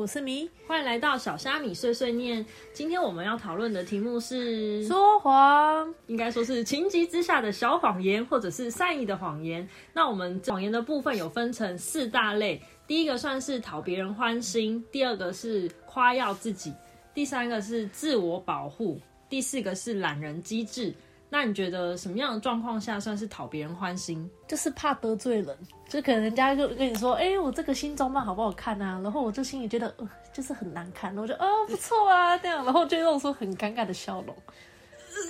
我是米欢迎来到小虾米碎碎念。今天我们要讨论的题目是，说谎。应该说是情急之下的小谎言，或者是善意的谎言。那我们谎言的部分有分成四大类，第一个算是讨别人欢心，第二个是夸耀自己，第三个是自我保护，第四个是懒人机智。那你觉得什么样的状况下算是讨别人欢心？就是怕得罪人，就可能人家就跟你说，哎、我这个新装扮好不好看啊？然后我就心里觉得，就是很难看，然后我就，哦，不错啊，这样，然后就露出很尴尬的笑容。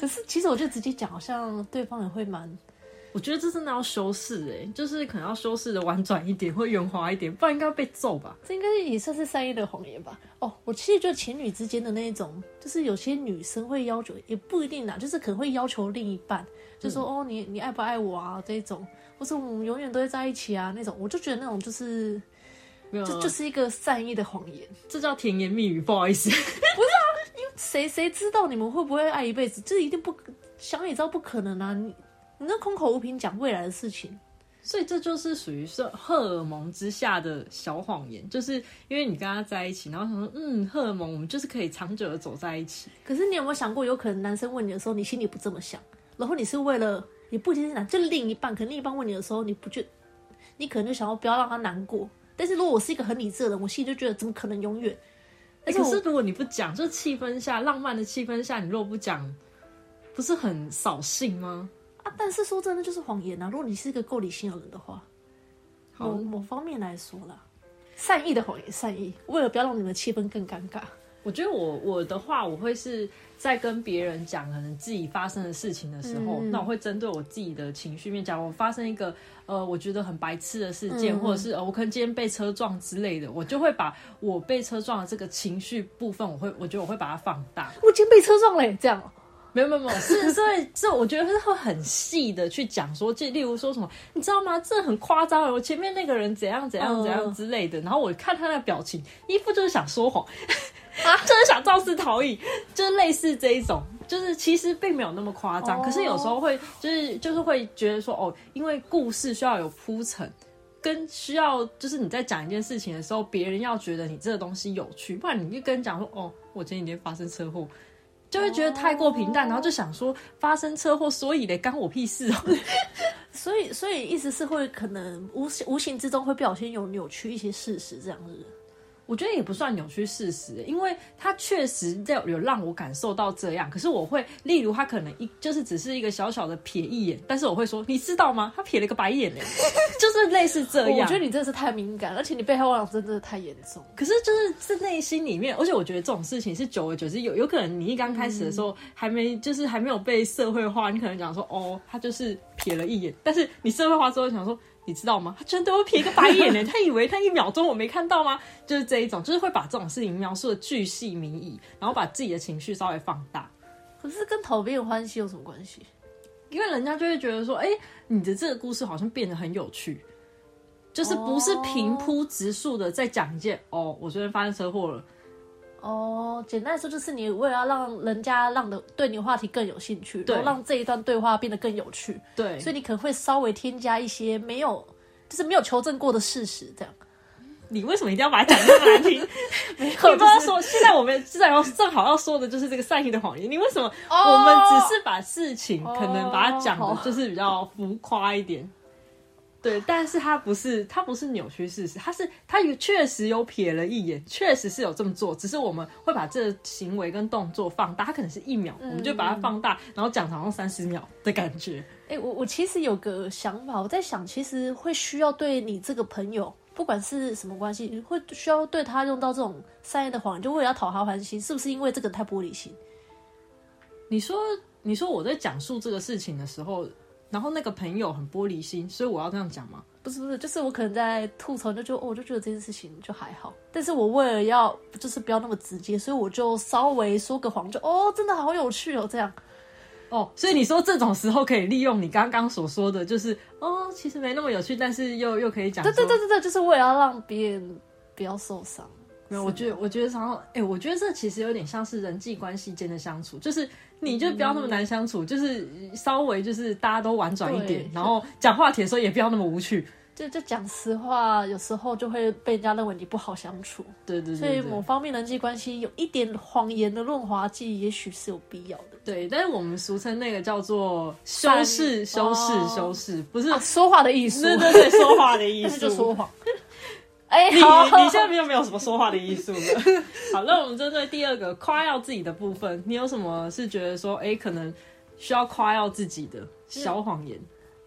可是其实我就直接讲，好像对方也会蛮，我觉得这真的要修饰哎，就是可能要修饰的婉转一点，或圆滑一点，不然应该会被揍吧。这应该也算是善意的谎言吧？哦，我其实觉得情侣之间的那一种，就是有些女生会要求，也不一定啦，就是可能会要求另一半，就说、哦，你你爱不爱我啊这一种，或是我们永远都会在一起啊那种，我就觉得那种就是没有，这就是一个善意的谎言。这叫甜言蜜语，不好意思。不是啊，因为谁谁知道你们会不会爱一辈子？这一定不想也知道不可能啊！你你那空口无凭讲未来的事情，所以这就是属于是荷尔蒙之下的小谎言，就是因为你跟他在一起，然后想说，嗯，荷尔蒙，我们就是可以长久的走在一起。可是你有没有想过，有可能男生问你的时候，你心里不这么想，然后你是为了你不一定是男，就另一半，可能另一半问你的时候，你不觉，你可能就想要不要让他难过。但是如果我是一个很理智的人，我心里就觉得怎么可能永远？可是如果你不讲，就气氛下浪漫的气氛下，你如果不讲，不是很扫兴吗？啊，但是说真的，就是谎言啊。如果你是一个够理性的人的话，好某某方面来说啦，善意的谎言，善意，为了不要让你们的气氛更尴尬。我觉得我我的话，我会是在跟别人讲可能自己发生的事情的时候，嗯那我会针对我自己的情绪面讲，我发生一个呃，我觉得很白痴的事件，嗯或者是呃，我可能今天被车撞之类的，我就会把我被车撞的这个情绪部分，我会我觉得我会把它放大。我今天被车撞嘞，这样哦。没有没有没有，是所以这我觉得是会很细的去讲说，就例如说什么，你知道吗？这很夸张欸，我前面那个人怎样怎样怎样嗯之类的，然后我看他的表情，一副就是想说谎，啊，就是想肇事逃逸，就是类似这一种，就是其实并没有那么夸张，哦可是有时候会就是就是会觉得说，哦，因为故事需要有铺陈。跟需要就是你在讲一件事情的时候，别人要觉得你这个东西有趣，不然你就跟人讲说，哦，我前几天发生车祸，就会觉得太过平淡，然后就想说发生车祸，所以嘞，干我屁事哦。所以，所以意思是会可能无形无形之中会表现有扭曲一些事实，这样子。我觉得也不算扭曲事实，因为他确实在有让我感受到这样。可是我会，例如他可能一就是只是一个小小的瞥一眼，但是我会说，你知道吗？他瞥了一个白眼嘞，就是类似这样。我觉得你真的是太敏感，而且你被害妄想症真的太严重。可是就是是内心里面，而且我觉得这种事情是久而久之，有有可能你一刚开始的时候、还没就是还没有被社会化，你可能讲说哦，他就是瞥了一眼，但是你社会化之后想说。你知道吗？他居然对我瞥一个白眼呢！他以为他一秒钟我没看到吗？就是这一种，就是会把这种事情描述的巨细靡遗，然后把自己的情绪稍微放大，可是跟讨别人欢喜有什么关系？因为人家就会觉得说，哎、你的这个故事好像变得很有趣，就是不是平铺直述的在讲一件哦，我昨天发生车祸了，哦，简单来说就是你为了要让人家让的对你的话题更有兴趣，对然后让这一段对话变得更有趣，对，所以你可能会稍微添加一些没有就是没有求证过的事实，这样。你为什么一定要把它讲那么难听？没有，你不知道就是说，现在我们现在要正好要说的就是这个善意的谎言。你为什么哦我们只是把事情可能把它讲的就是比较浮夸一点？对，但是他不是，他不是扭曲事实，他是他有确实有瞥了一眼，确实是有这么做，只是我们会把这个行为跟动作放大，它可能是一秒，我们就把它放大，然后讲好像三十秒的感觉。哎、我我其实有个想法，我在想，其实会需要对你这个朋友，不管是什么关系，会需要对他用到这种善意的谎言，就为了要讨他欢心，是不是因为这个太玻璃心？你说，你说我在讲述这个事情的时候，然后那个朋友很玻璃心，所以我要这样讲吗？不是不是，就是我可能在吐槽，就觉得、哦、我就觉得这件事情就还好，但是我为了要就是不要那么直接，所以我就稍微说个谎，就哦，真的好有趣哦，这样。哦，所以你说这种时候可以利用你刚刚所说的，就是哦，其实没那么有趣，但是又又可以讲对对对对对，就是为了要让别人不要受伤。没有，我觉得，我觉得常常，哎、我觉得这其实有点像是人际关系间的相处，就是你就不要那么难相处，就是稍微就是大家都婉转一点，然后讲话题的时候也不要那么无趣。就就讲实话，有时候就会被人家认为你不好相处，对对对所以某方面人际关系有一点谎言的润滑剂，也许是有必要的。对，但是我们俗称那个叫做修饰、修饰、哦修饰，不是啊，说话的艺术，对对对，说话的艺但是术。就说谎。哎、你好，你现在没有没有什么说话的艺术了。好，那我们针对第二个夸耀自己的部分，你有什么是觉得说，哎、可能需要夸耀自己的小谎言？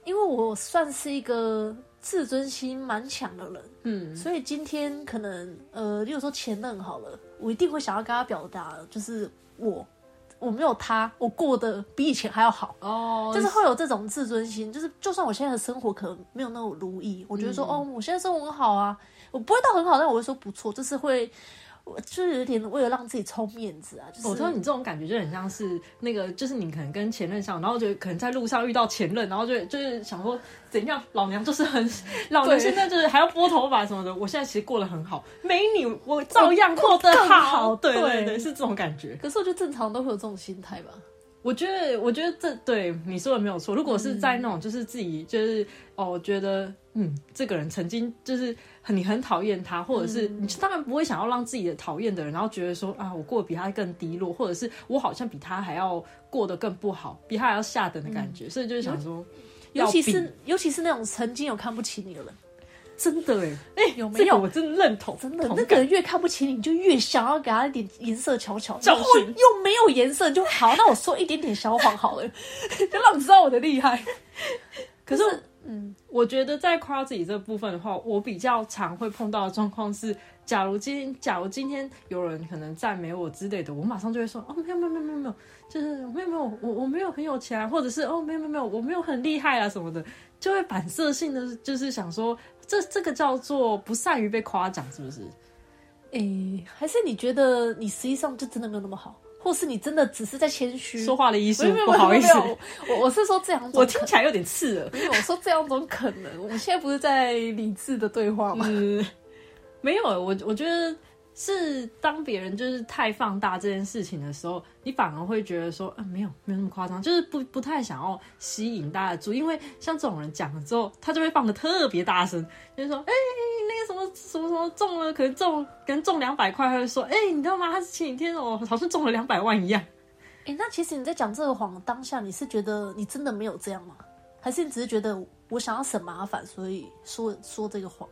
因为我算是一个自尊心蛮强的人，嗯，所以今天可能呃，例如说前任好了，我一定会想要跟他表达，就是我我没有他，我过得比以前还要好。哦，就是会有这种自尊心，就是就算我现在的生活可能没有那么如意，我觉得说、哦，我现在生活很好啊，我不会到很好，但我会说不错，就是会，我就是有点为了让自己充面子啊，就是我知道你这种感觉就很像是那个，就是你可能跟前任相，然后就可能在路上遇到前任，然后就就是想说怎样，老娘就是很老娘现在就是还要拨头发什么的，我现在其实过得很好，没你我照样过得好，好对对对对，是这种感觉。可是我觉得正常都会有这种心态吧。我觉得，我觉得这对你说的没有错。如果是在那种就是自己就是哦，觉得嗯，这个人曾经就是很你很讨厌他，或者是你当然不会想要让自己的讨厌的人，然后觉得说啊，我过得比他更低落，或者是我好像比他还要过得更不好，比他还要下等的感觉，所以就是想说，尤其是尤其是那种曾经有看不起你的人，真的哎哎，有没有？这个我真的认同，真的那个人越看不起你，你就越想要给他一点颜色瞧瞧，教然后训又没有颜色，就好，那我说一点点小谎好了，就让你知道我的厉害。可是嗯，我觉得在夸自己这部分的话，我比较常会碰到的状况是，假如今天假如今天有人可能赞美我之类的，我马上就会说哦，没有没有没有没有没有，就是没有没有我我没有很有钱啊，或者是哦没有没有没有我没有很厉害啊什么的，就会反射性的就是想说，这这个叫做不善于被夸奖，是不是？诶、还是你觉得你实际上就真的没有那么好，或是你真的只是在谦虚？说话的艺术没有没有不好意思我我是说这样种我听起来有点刺耳。没有，我说这样种可能。我们现在不是在理智的对话吗？嗯，没有，我我觉得是当别人就是太放大这件事情的时候，你反而会觉得说，嗯、没有没有那么夸张，就是不不太想要吸引大家注意，因为像这种人讲了之后，他就会放的特别大声，就是说，哎、那个什么什么什么中了，可能中可能中两百块，他会说，哎、你知道吗？他前几天哦，好像中了两百万一样。哎、那其实你在讲这个谎当下，你是觉得你真的没有这样吗？还是你只是觉得我想要省麻烦，所以说说这个谎？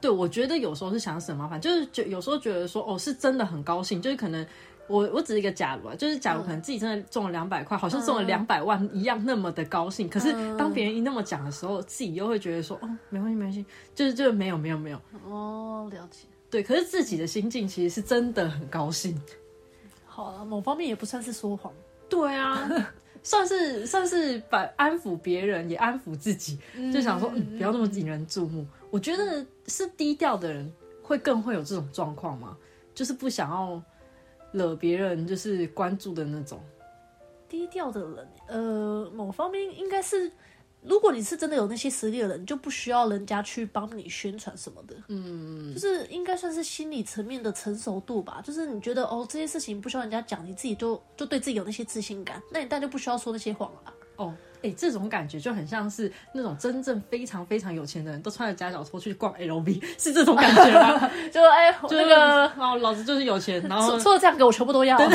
对，我觉得有时候是想省麻烦，就是觉有时候觉得说，哦，是真的很高兴，就是可能我我只是一个假如啊，就是假如可能自己真的中了两百块，好像中了两百万一样那么的高兴，可是当别人一那么讲的时候，自己又会觉得说，哦，没关系没关系，就是就是没有没有没有，哦，了解。对，可是自己的心境其实是真的很高兴，好了，某方面也不算是说谎。对啊。算是算是把安抚别人，也安抚自己，就想说，嗯，不要那么引人注目。我觉得是低调的人会更会有这种状况吗？就是不想要惹别人，就是关注的那种。低调的人，呃，某方面应该是，如果你是真的有那些实力的人，就不需要人家去帮你宣传什么的。嗯，就是应该算是心理层面的成熟度吧。就是你觉得哦，这些事情不需要人家讲，你自己就就对自己有那些自信感，那你当然就不需要说那些谎了啦。哦，哎、这种感觉就很像是那种真正非常非常有钱的人都穿着夹脚拖去逛 LV，是这种感觉吗？就哎，就那个哦，老子就是有钱，然后除除了这样给我全部都要。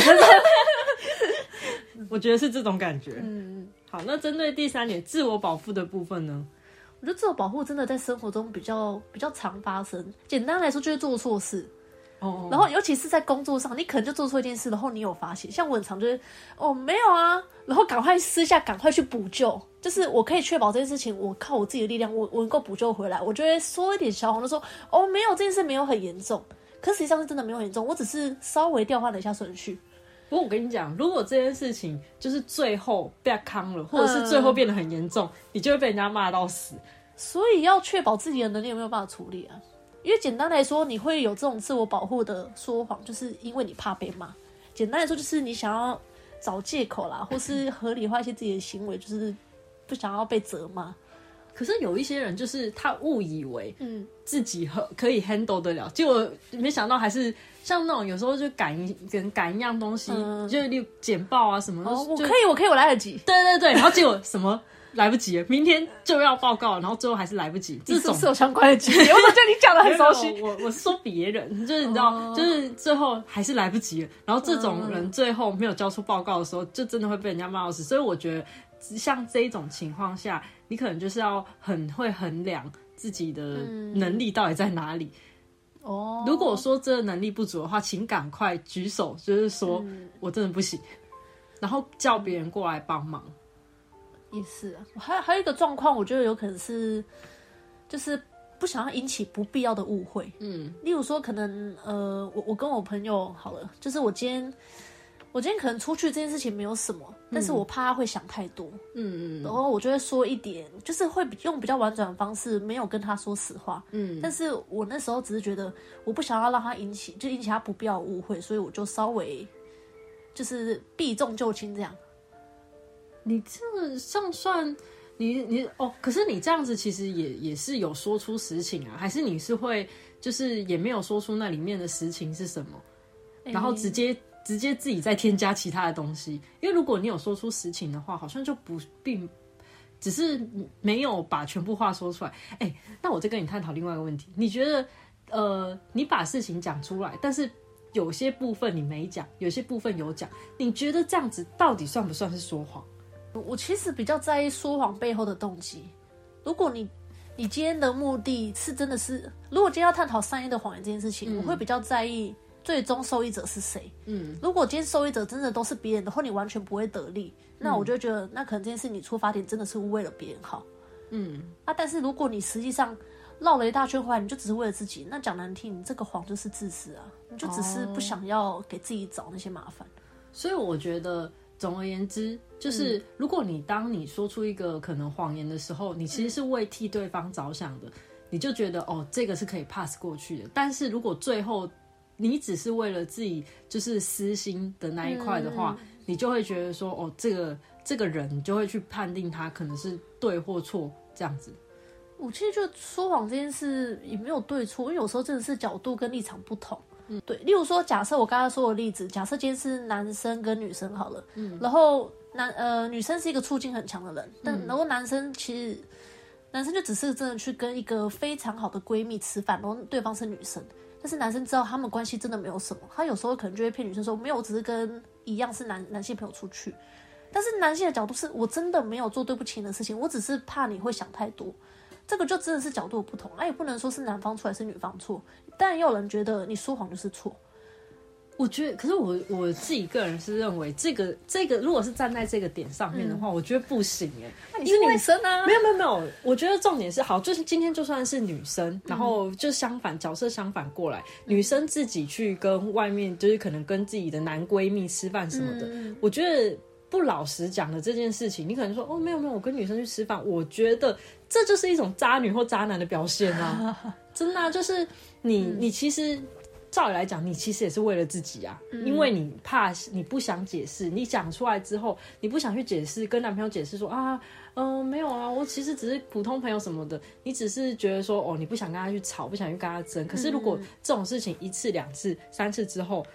我觉得是这种感觉。嗯，好，那针对第三点自我保护的部分呢？我觉得自我保护真的在生活中比较比较常发生。简单来说，就是做错事。哦，然后尤其是在工作上，你可能就做错一件事，然后你有发现，像我很常就是哦没有啊，然后赶快私下赶快去补救，就是我可以确保这件事情，我靠我自己的力量，我我能够补救回来，我就会说一点小谎，就说哦没有这件事没有很严重，可实际上是真的没有很严重，我只是稍微调换了一下顺序。不过我跟你讲，如果这件事情就是最后被康了，或者是最后变得很严重，你就会被人家骂到死。所以要确保自己的能力有没有办法处理啊？因为简单来说，你会有这种自我保护的说谎，就是因为你怕被骂。简单来说，就是你想要找借口啦，或是合理化一些自己的行为，就是不想要被责骂。可是有一些人就是他误以为嗯，自己和可以 handle 得了，结果没想到还是像那种有时候就赶一跟赶一样东西，嗯就是例如简报啊什么，哦，我就可以，我可以，我来得及。对对对，然后结果什么来不及了，明天就要报告，然后最后还是来不及。这种是有相关的经历？我怎么觉得你讲的很熟悉？我我是说别人，就是你知道，就是最后还是来不及了。然后这种人最后没有交出报告的时候，就真的会被人家骂死。所以我觉得，像这一种情况下，你可能就是要很会衡量自己的能力到底在哪里。哦，如果说这个能力不足的话，请赶快举手，就是说我真的不行，然后叫别人过来帮忙。也是啊，还还有一个状况，我觉得有可能是，就是不想要引起不必要的误会。嗯，例如说，可能呃，我我跟我朋友好了，就是我今天我今天可能出去这件事情没有什么，但是我怕他会想太多，嗯嗯然后我就会说一点，就是会用比较婉转的方式，没有跟他说实话。嗯，但是我那时候只是觉得我不想要让他引起就引起他不必要的误会，所以我就稍微就是避重就轻这样。你这个上算你你哦，可是你这样子其实也也是有说出实情啊，还是你是会就是也没有说出那里面的实情是什么，然后直接直接自己再添加其他的东西？因为如果你有说出实情的话，好像就不并只是没有把全部话说出来。哎，那我再跟你探讨另外一个问题，你觉得呃，你把事情讲出来，但是有些部分你没讲，有些部分有讲，你觉得这样子到底算不算是说谎？我其实比较在意说谎背后的动机。如果你你今天的目的是真的是，如果今天要探讨善意的谎言这件事情，我会比较在意最终受益者是谁。嗯，如果今天受益者真的都是别人的话，你完全不会得利，那我就觉得那可能这件事你出发点真的是为了别人好。嗯啊，但是如果你实际上绕了一大圈回来，你就只是为了自己，那讲难听，你这个谎就是自私啊，你就只是不想要给自己找那些麻烦。所以我觉得，总而言之，就是如果你当你说出一个可能谎言的时候，你其实是为替对方着想的，你就觉得哦，这个是可以 pass 过去的。但是如果最后你只是为了自己就是私心的那一块的话，你就会觉得说哦，这个这个人，你就会去判定他可能是对或错这样子。我其实觉得说谎这件事也没有对错，因为有时候真的是角度跟立场不同。嗯，对。例如说，假设我刚刚说的例子，假设今天是男生跟女生好了，嗯，然后男呃女生是一个促进很强的人，但然后男生其实男生就只是真的去跟一个非常好的闺蜜吃饭，然后对方是女生，但是男生知道他们关系真的没有什么，他有时候可能就会骗女生说没有，我只是跟一样是男男性朋友出去。但是男性的角度是我真的没有做对不起你的事情，我只是怕你会想太多。这个就真的是角度不同，那也不能说是男方错还是女方错，当然也有人觉得你说谎就是错。我觉得，可是我我自己个人是认为，这个这个如果是站在这个点上面的话，我觉得不行哎。那你是女生啊？没有没有没有，我觉得重点是好，就是今天就算是女生，然后就相反角色相反过来，女生自己去跟外面，就是可能跟自己的男闺蜜吃饭什么的，我觉得不老实讲的这件事情，你可能说哦没有没有，我跟女生去吃饭，我觉得这就是一种渣女或渣男的表现啊，真的就是你你其实。照理来讲，你其实也是为了自己啊，因为你怕你不想解释，你讲出来之后，你不想去解释，跟男朋友解释说啊，嗯，没有啊，我其实只是普通朋友什么的，你只是觉得说哦，你不想跟他去吵，不想去跟他争。可是如果这种事情一次、两次、三次之后，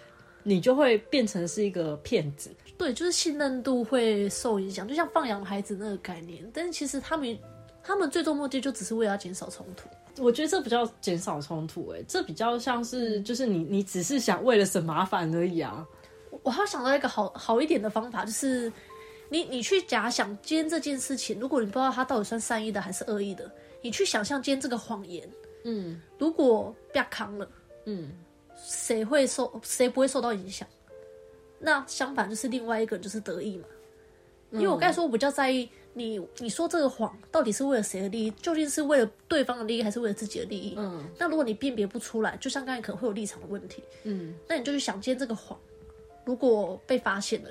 你就会变成是一个骗子。对，就是信任度会受影响，就像放养孩子那个概念。但是其实他们他们最终目的就只是为了减少冲突。我觉得这比较减少冲突，哎，这比较像是就是你你只是想为了省麻烦而已啊。我还想到一个好好一点的方法，就是你你去假想今天这件事情，如果你不知道他到底算善意的还是恶意的，你去想象今天这个谎言，嗯，如果被扛了，嗯，谁会受谁不会受到影响？那相反就是另外一个人就是得意嘛。因为我刚才说我比较在意。你你说这个谎到底是为了谁的利益？究竟是为了对方的利益，还是为了自己的利益？嗯，那如果你辨别不出来，就像刚才可能会有立场的问题，嗯，那你就去想，今天这个谎如果被发现了，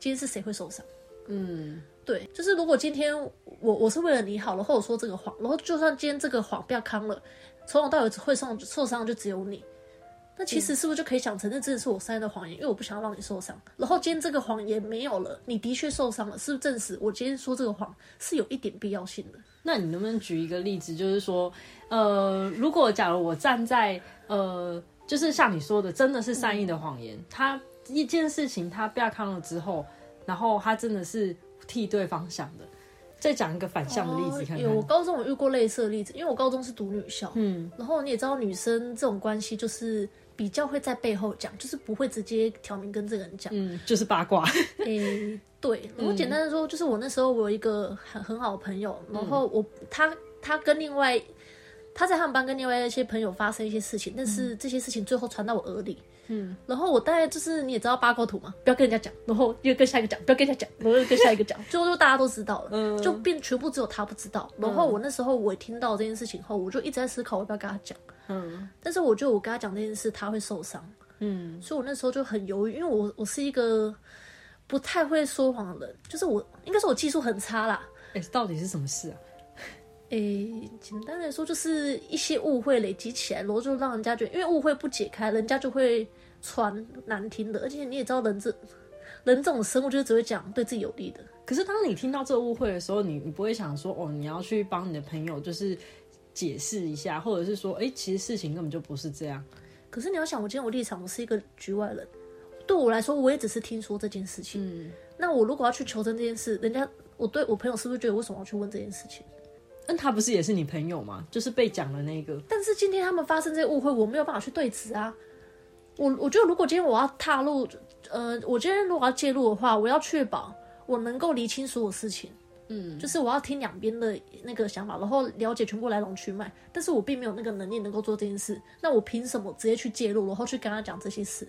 今天是谁会受伤？嗯，对，就是如果今天我我是为了你好，了，或者说这个谎，然后就算今天这个谎不要康了，从头到尾会受受伤就只有你。那其实是不是就可以想成，那真的是我善意的谎言，因为我不想要让你受伤。然后今天这个谎言没有了，你的确受伤了，是不是证实我今天说这个谎是有一点必要性的？那你能不能举一个例子，就是说，呃，如果假如我站在呃，就是像你说的，真的是善意的谎言，他一件事情他不要康了之后，然后他真的是替对方想的，再讲一个反向的例子看看。有，我高中有遇过类似的例子，因为我高中是读女校，嗯，然后你也知道女生这种关系就是比较会在背后讲，就是不会直接挑明跟这个人讲。嗯，就是八卦。诶、对，然后简单的说，就是我那时候我有一个很很好的朋友，然后我他他跟另外他在他们班跟另外一些朋友发生一些事情，但是这些事情最后传到我耳里。嗯，然后我大概就是你也知道八卦图嘛，不要跟人家讲，然后又跟下一个讲，不要跟人家讲，然后又跟下一个讲，最 后就大家都知道了，就变全部只有他不知道。然后我那时候我听到这件事情后，我就一直在思考我要不要跟他讲。嗯但是我觉得我跟他讲这件事，他会受伤，嗯所以我那时候就很犹豫，因为我我是一个不太会说谎的人，就是我应该说我技术很差啦。哎、到底是什么事啊？诶，简单来说就是一些误会累积起来，然后就让人家觉得，因为误会不解开，人家就会传难听的，而且你也知道人这人这种生物就是只会讲对自己有利的。可是当你听到这个误会的时候，你你不会想说，哦，你要去帮你的朋友就是解释一下，或者是说，哎、其实事情根本就不是这样。可是你要想，我今天我立场，我是一个局外人，对我来说，我也只是听说这件事情。嗯，那我如果要去求证这件事，人家我对我朋友是不是觉得为什么要去问这件事情？那他不是也是你朋友吗？就是被讲的那个。但是今天他们发生这些误会，我没有办法去对质啊。我我觉得，如果今天我要踏入，呃，我今天如果要介入的话，我要确保我能够理清所有事情，嗯，就是我要听两边的那个想法，然后了解全部来龙去脉。但是我并没有那个能力能够做这件事，那我凭什么直接去介入，然后去跟他讲这些事？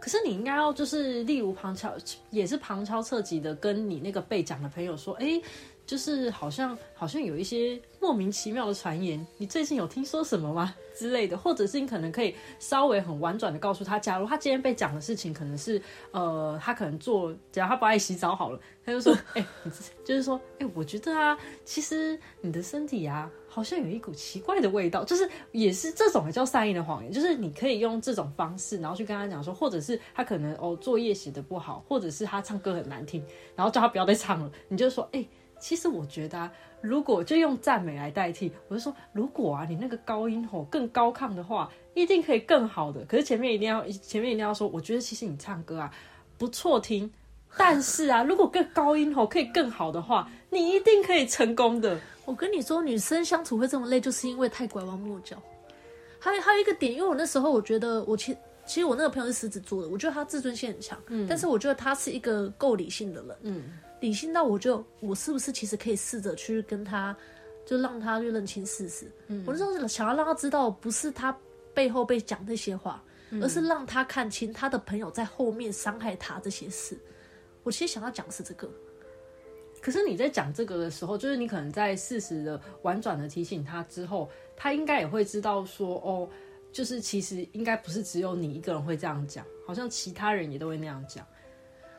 可是你应该要就是，例如旁敲，也是旁敲侧击的跟你那个被讲的朋友说，哎、就是好像好像有一些莫名其妙的传言，你最近有听说什么吗之类的，或者是你可能可以稍微很婉转的告诉他，假如他今天被讲的事情可能是呃，他可能做，假如他不爱洗澡好了，他就说，哎、你就是说，哎、我觉得啊，其实你的身体啊。好像有一股奇怪的味道，就是也是这种也叫善意的谎言，就是你可以用这种方式，然后去跟他讲说，或者是他可能哦作业写的不好，或者是他唱歌很难听，然后叫他不要再唱了，你就说，哎、其实我觉得啊，如果就用赞美来代替，我就说，如果啊你那个高音吼更高亢的话，一定可以更好的。可是前面一定要前面一定要说，我觉得其实你唱歌啊不错听，但是啊如果更高音吼可以更好的话，你一定可以成功的。我跟你说，女生相处会这么累，就是因为太拐弯抹角。还有还有一个点，因为我那时候我觉得我其其实我那个朋友是狮子座的，我觉得他自尊心很强，嗯，但是我觉得他是一个够理性的人，嗯，理性到我就我是不是其实可以试着去跟他，就让他去认清事实。嗯，我那时候想要让他知道，不是他背后被讲这些话，而是让他看清他的朋友在后面伤害他这些事。我其实想要讲的是这个。可是你在讲这个的时候，就是你可能在适时的婉转的提醒他之后，他应该也会知道说，哦，就是其实应该不是只有你一个人会这样讲，好像其他人也都会那样讲。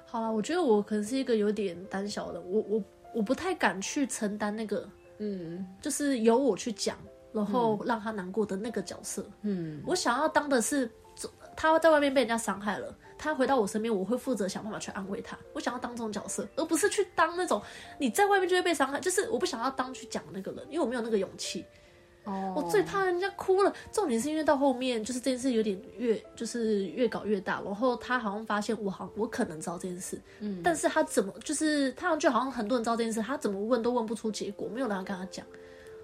好了，我觉得我可能是一个有点胆小的，我我我不太敢去承担那个，嗯就是由我去讲，然后让他难过的那个角色。嗯我想要当的是，他在外面被人家伤害了，他回到我身边，我会负责想办法去安慰他。我想要当这种角色，而不是去当那种你在外面就会被伤害，就是我不想要当去讲那个人，因为我没有那个勇气。哦我最怕人家哭了。重点是因为到后面就是这件事有点越就是越搞越大，然后他好像发现我好我可能知道这件事，嗯，但是他怎么就是他就好像很多人知道这件事，他怎么问都问不出结果，没有人要跟他讲。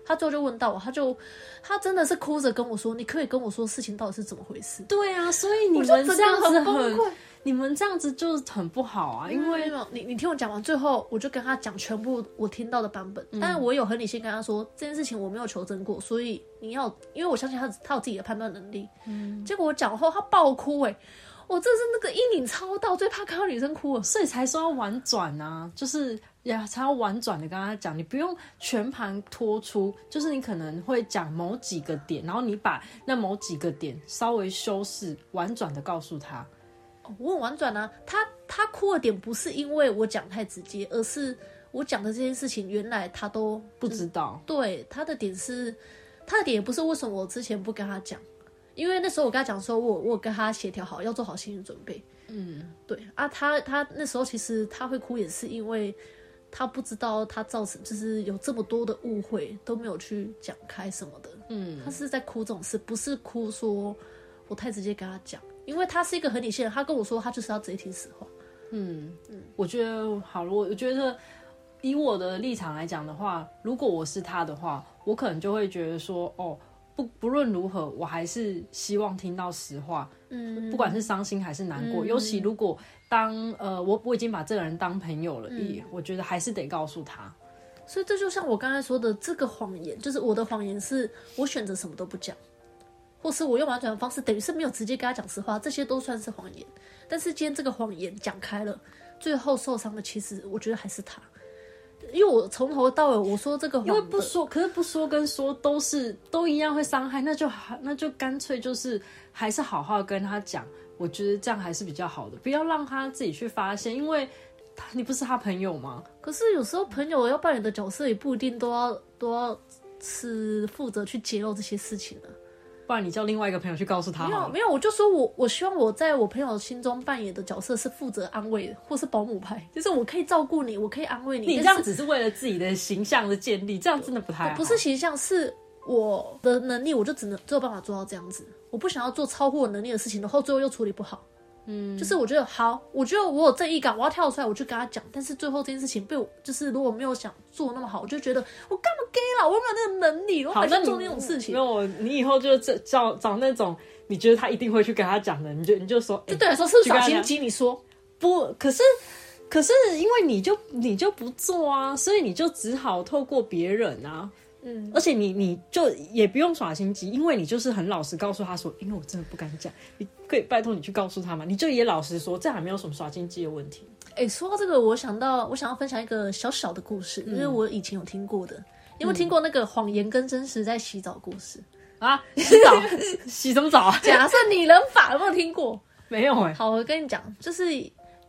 他最后就问到我，他就他真的是哭着跟我说：“你可以跟我说事情到底是怎么回事。对啊，所以你们这样子很崩溃，你们这样子就很不好啊，因为你你听我讲完，最后我就跟他讲全部我听到的版本，但是我有很理性跟他说这件事情我没有求证过，所以你要，因为我相信他他有自己的判断能力。嗯，结果我讲后他爆哭、欸，我这是那个阴影超到，最怕看到女生哭了。所以才说要婉转啊，就是呀，才要婉转的跟他讲，你不用全盘托出，就是你可能会讲某几个点，然后你把那某几个点稍微修饰，婉转的告诉他。哦我很婉转啊，他他哭的点不是因为我讲太直接，而是我讲的这件事情原来他都不知道，对他的点是，他的点也不是为什么我之前不跟他讲，因为那时候我跟他讲说，我我跟他协调好，要做好心理准备。嗯，对啊，他他那时候其实他会哭，也是因为他不知道他造成就是有这么多的误会都没有去讲开什么的。嗯，他是在哭这种事，不是哭说我太直接跟他讲，因为他是一个很理性的人，他跟我说他就是要直接听实话。嗯嗯，我觉得好了，我我觉得以我的立场来讲的话，如果我是他的话，我可能就会觉得说，哦，不不论如何，我还是希望听到实话，嗯，不管是伤心还是难过。尤其如果当呃我我已经把这个人当朋友了，也我觉得还是得告诉他。所以这就像我刚才说的，这个谎言就是我的谎言，是我选择什么都不讲，或是我用婉转的方式，等于是没有直接跟他讲实话，这些都算是谎言。但是今天这个谎言讲开了，最后受伤的其实我觉得还是他，因为我从头到尾我说这个谎，因为不说，可是不说跟说都是都一样会伤害，那就好，那就干脆就是还是好好跟他讲，我觉得这样还是比较好的，不要让他自己去发现，因为他你不是他朋友吗？可是有时候朋友要扮演的角色也不一定都要都要是负责去揭露这些事情的。不然你叫另外一个朋友去告诉他。没有没有，我就说我我希望我在我朋友心中扮演的角色是负责安慰的，或是保姆派，就是我可以照顾你，我可以安慰你。你这样只是为了自己的形象的建立，这样真的不太好。不是形象，是我的能力，我就只能只有办法做到这样子。我不想要做超乎我能力的事情，然后最后又处理不好。嗯，就是我觉得好，我觉得我有正义感，我要跳出来，我去跟他讲。但是最后这件事情被我，就是如果没有想做那么好，我就觉得我干嘛 gay 了，我有没有那个能力，我还去做那种事情。没有，你以后就找找那种你觉得他一定会去跟他讲的，你就你就说，就对来说是小心机。你说不？可是可是因为你就你就不做啊，所以你就只好透过别人啊。嗯，而且你你就也不用耍心机，因为你就是很老实告诉他说，因为我真的不敢讲，你可以拜托你去告诉他嘛，你就也老实说，这还没有什么耍心机的问题。哎，说到这个，我想到我想要分享一个小小的故事，因为我以前有听过的，有没有听过那个谎言跟真实在洗澡故事啊？洗澡 洗什么澡啊？假设拟人法有没有听过？没有哎。好，我跟你讲，就是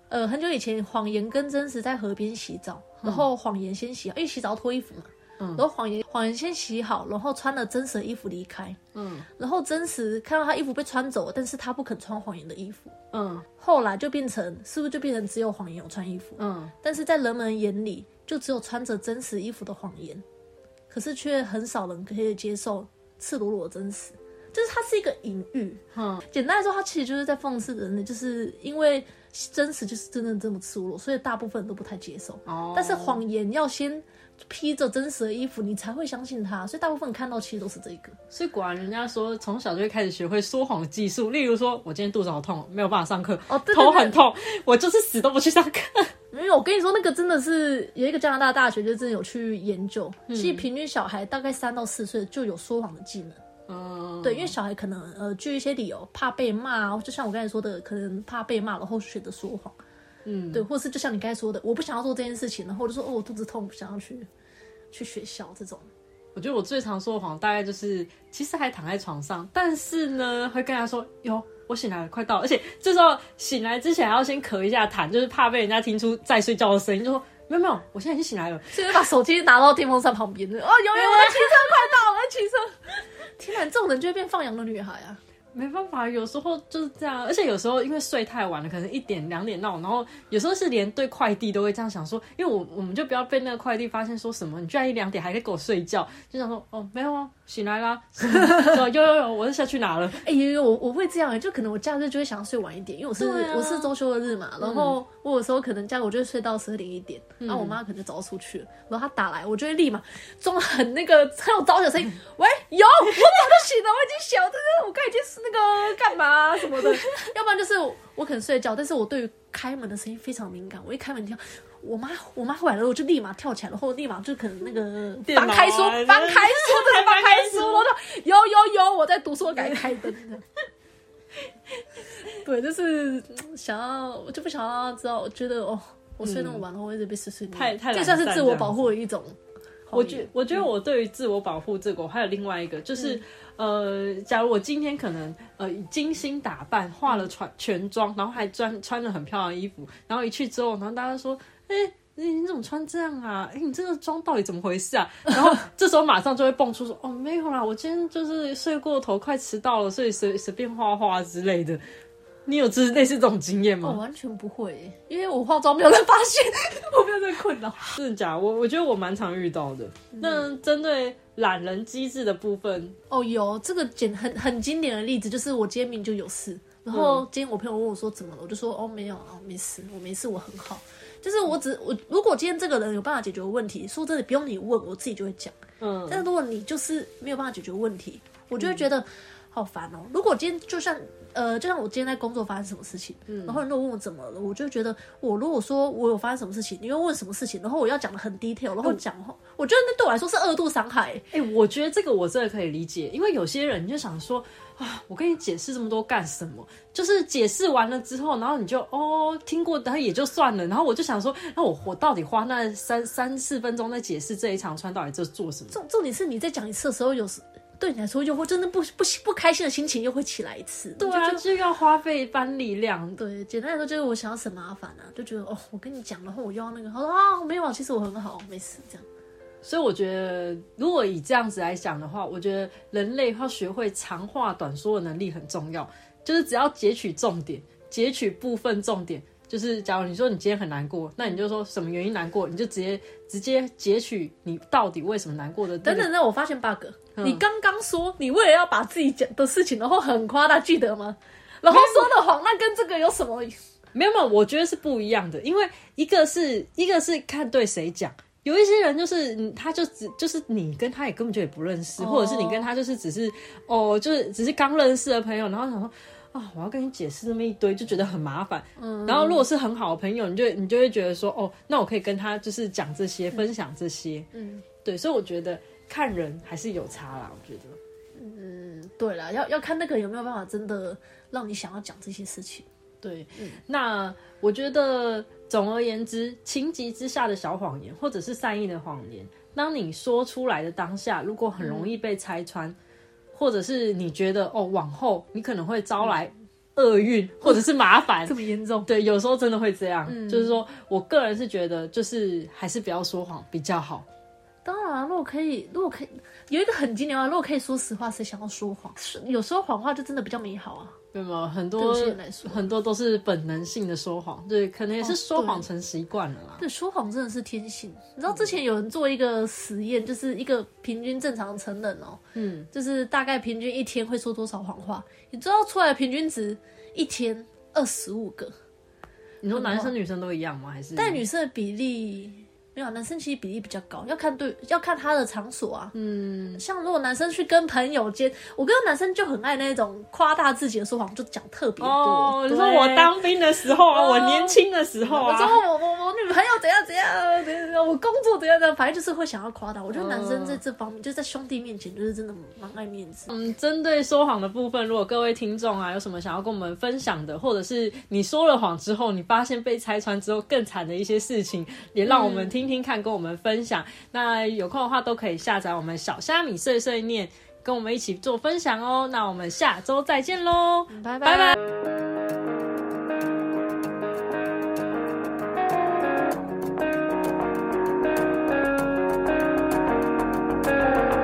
呃很久以前，谎言跟真实在河边洗澡，然后谎言先洗，因为洗澡脱衣服嘛。然后谎言谎言先洗好，然后穿了真实的衣服离开。嗯，然后真实看到他衣服被穿走了，但是他不肯穿谎言的衣服。嗯，后来就变成是不是就变成只有谎言有穿衣服？嗯，但是在人们眼里，就只有穿着真实衣服的谎言，可是却很少人可以接受赤裸裸的真实。就是它是一个隐喻。嗯，简单来说，它其实就是在讽刺人类，就是因为真实就是真的这么赤裸裸，所以大部分人都不太接受。哦，但是谎言要先。披着真实的衣服，你才会相信他。所以大部分看到其实都是这个。所以果然，人家说从小就会开始学会说谎技术。例如说，我今天肚子好痛，没有办法上课，哦，头很痛，我就是死都不去上课。没有，我跟你说，那个真的是有一个加拿大大学就真的有去研究，其实平均小孩大概三到四岁就有说谎的技能。嗯，对，因为小孩可能呃，据一些理由怕被骂，就像我刚才说的，可能怕被骂，然后选择说谎。嗯，对，或是就像你刚才说的，我不想要做这件事情，然后我就说哦，我肚子痛，不想要去去学校这种。我觉得我最常说的谎，大概就是其实还躺在床上，但是呢，会跟他说哟，我醒来了，快到，而且这时候醒来之前还要先咳一下痰，就是怕被人家听出在睡觉的声音，就说没有没有，我现在已经醒来了，现在把手机拿到电风扇旁边，哦，有有，我的骑车快到了，骑车。天哪，这种人就会变放羊的女孩啊！没办法，有时候就是这样，而且有时候因为睡太晚了，可能一点两点闹，然后有时候是连对快递都会这样想说，因为我我们就不要被那个快递发现说什么，你居然一两点还在给我睡觉，就想说哦没有啊。醒来啦！有有有，我是下去拿了。哎，有有，我我会这样，就可能我假日就会想要睡晚一点，因为我是我是周休的日嘛。然后我有时候可能假日我就会睡到十二点一点，然后我妈可能早出去了，然后她打来，我就会立马装很那个很有招的声音，喂，有，我早就醒了，我已经醒了，但是我刚已经是那个干嘛什么的，要不然就是我可能睡觉，但是我对于开门的声音非常敏感，我一开门听。我妈，我妈回来了，我就立马跳起来，然后立马就可能那个翻开书，翻开书，翻开书，我说有有有，我在读书，我赶紧开灯。对，就是想要，我就不想要知道，我觉得哦，我睡那么晚，然后我一直被碎碎念，太太这算是自我保护的一种。我觉我觉得我对于自我保护这个，我还有另外一个，就是呃，假如我今天可能呃精心打扮，化了全全妆，然后还穿穿着很漂亮的衣服，然后一去之后，然后大家说。哎，你你怎么穿这样啊？哎，你这个妆到底怎么回事啊？然后这时候马上就会蹦出说：“哦，没有啦，我今天就是睡过头，快迟到了，所以随随便画画之类的。”你有这类似这种经验吗？我完全不会，因为我化妆没有人发现，我没有这个困扰。真的假？我我觉得我蛮常遇到的。那针对懒人机制的部分，哦，有这个简很很经典的例子，就是我今天明就有事，然后今天我朋友问我说怎么了，我就说哦没有啊，没事，我没事，我很好。就是我只我如果今天这个人有办法解决问题，说真的不用你问，我自己就会讲。嗯，但是如果你就是没有办法解决问题，我就会觉得好烦哦。如果今天就像呃，就像我今天在工作发生什么事情，然后你如果问我怎么了，我就觉得我如果说我有发生什么事情，你又问什么事情，然后我要讲的很 detail，然后讲话，我觉得那对我来说是二度伤害。哎、我觉得这个我真的可以理解，因为有些人就想说啊，我跟你解释这么多干什么？就是解释完了之后，然后你就哦听过，然后也就算了。然后我就想说，那我我到底花那三三四分钟在解释这一长串到底在做什么？重重点是你在讲一次的时候，有时对你来说又会真的不不不开心的心情又会起来一次。对啊，就就就要花费一番力量。对，简单来说就是我想要省麻烦啊，就觉得哦，我跟你讲，然后我又要那个，他说啊没有啊，其实我很好，没事这样。所以我觉得，如果以这样子来讲的话，我觉得人类要学会长话短说的能力很重要。就是只要截取重点，截取部分重点。就是假如你说你今天很难过，那你就说什么原因难过，你就直接直接截取你到底为什么难过的、那个。等等等，我发现 bug，、你刚刚说你为了要把自己讲的事情，然后很夸大，记得吗？然后说的谎，那跟这个有什么？没有没有，我觉得是不一样的，因为一个是一个是看对谁讲，有一些人就是嗯他就只就是你跟他也根本就也不认识，哦或者是你跟他就是只是哦就是只是刚认识的朋友，然后想说。啊，我要跟你解释那么一堆，就觉得很麻烦。嗯，然后如果是很好的朋友，你就你就会觉得说，哦，那我可以跟他就是讲这些，分享这些。嗯，对，所以我觉得看人还是有差啦。我觉得，嗯，对啦，要要看那个有没有办法真的让你想要讲这些事情。对，那我觉得总而言之，情急之下的小谎言，或者是善意的谎言，当你说出来的当下，如果很容易被拆穿，或者是你觉得哦，往后你可能会招来厄运 或者是麻烦这，么严重？对，有时候真的会这样。就是说我个人是觉得，就是还是不要说谎比较好。当然，如果可以，如果可以，有一个很经典的话，如果可以说实话，谁想要说谎？是有时候谎话就真的比较美好啊。对吗？很多很多都是本能性的说谎，对，可能也是哦说谎成习惯了啦。对，说谎真的是天性。你知道之前有人做一个实验，就是一个平均正常成人哦，嗯，就是大概平均一天会说多少谎话？你知道出来的平均值一天二十五个，你说男生女生都一样吗？还是？但女生的比例没有，男生其实比例比较高，要看对，要看他的场所啊。嗯，像如果男生去跟朋友间，我跟男生就很爱那种夸大自己的说谎，就讲特别多。哦，你说我当兵的时候啊，哦我年轻的时候啊，我说我我我女朋友怎样怎样怎样怎样，我工作怎样怎样，反正就是会想要夸大。我觉得男生在这方面，就在兄弟面前，就是真的蛮爱面子。嗯，针对说谎的部分，如果各位听众啊有什么想要跟我们分享的，或者是你说了谎之后，你发现被拆穿之后更惨的一些事情，也让我们听听听看，跟我们分享。那有空的话都可以下载我们小虾米碎碎念，跟我们一起做分享哦。那我们下周再见喽，拜拜拜。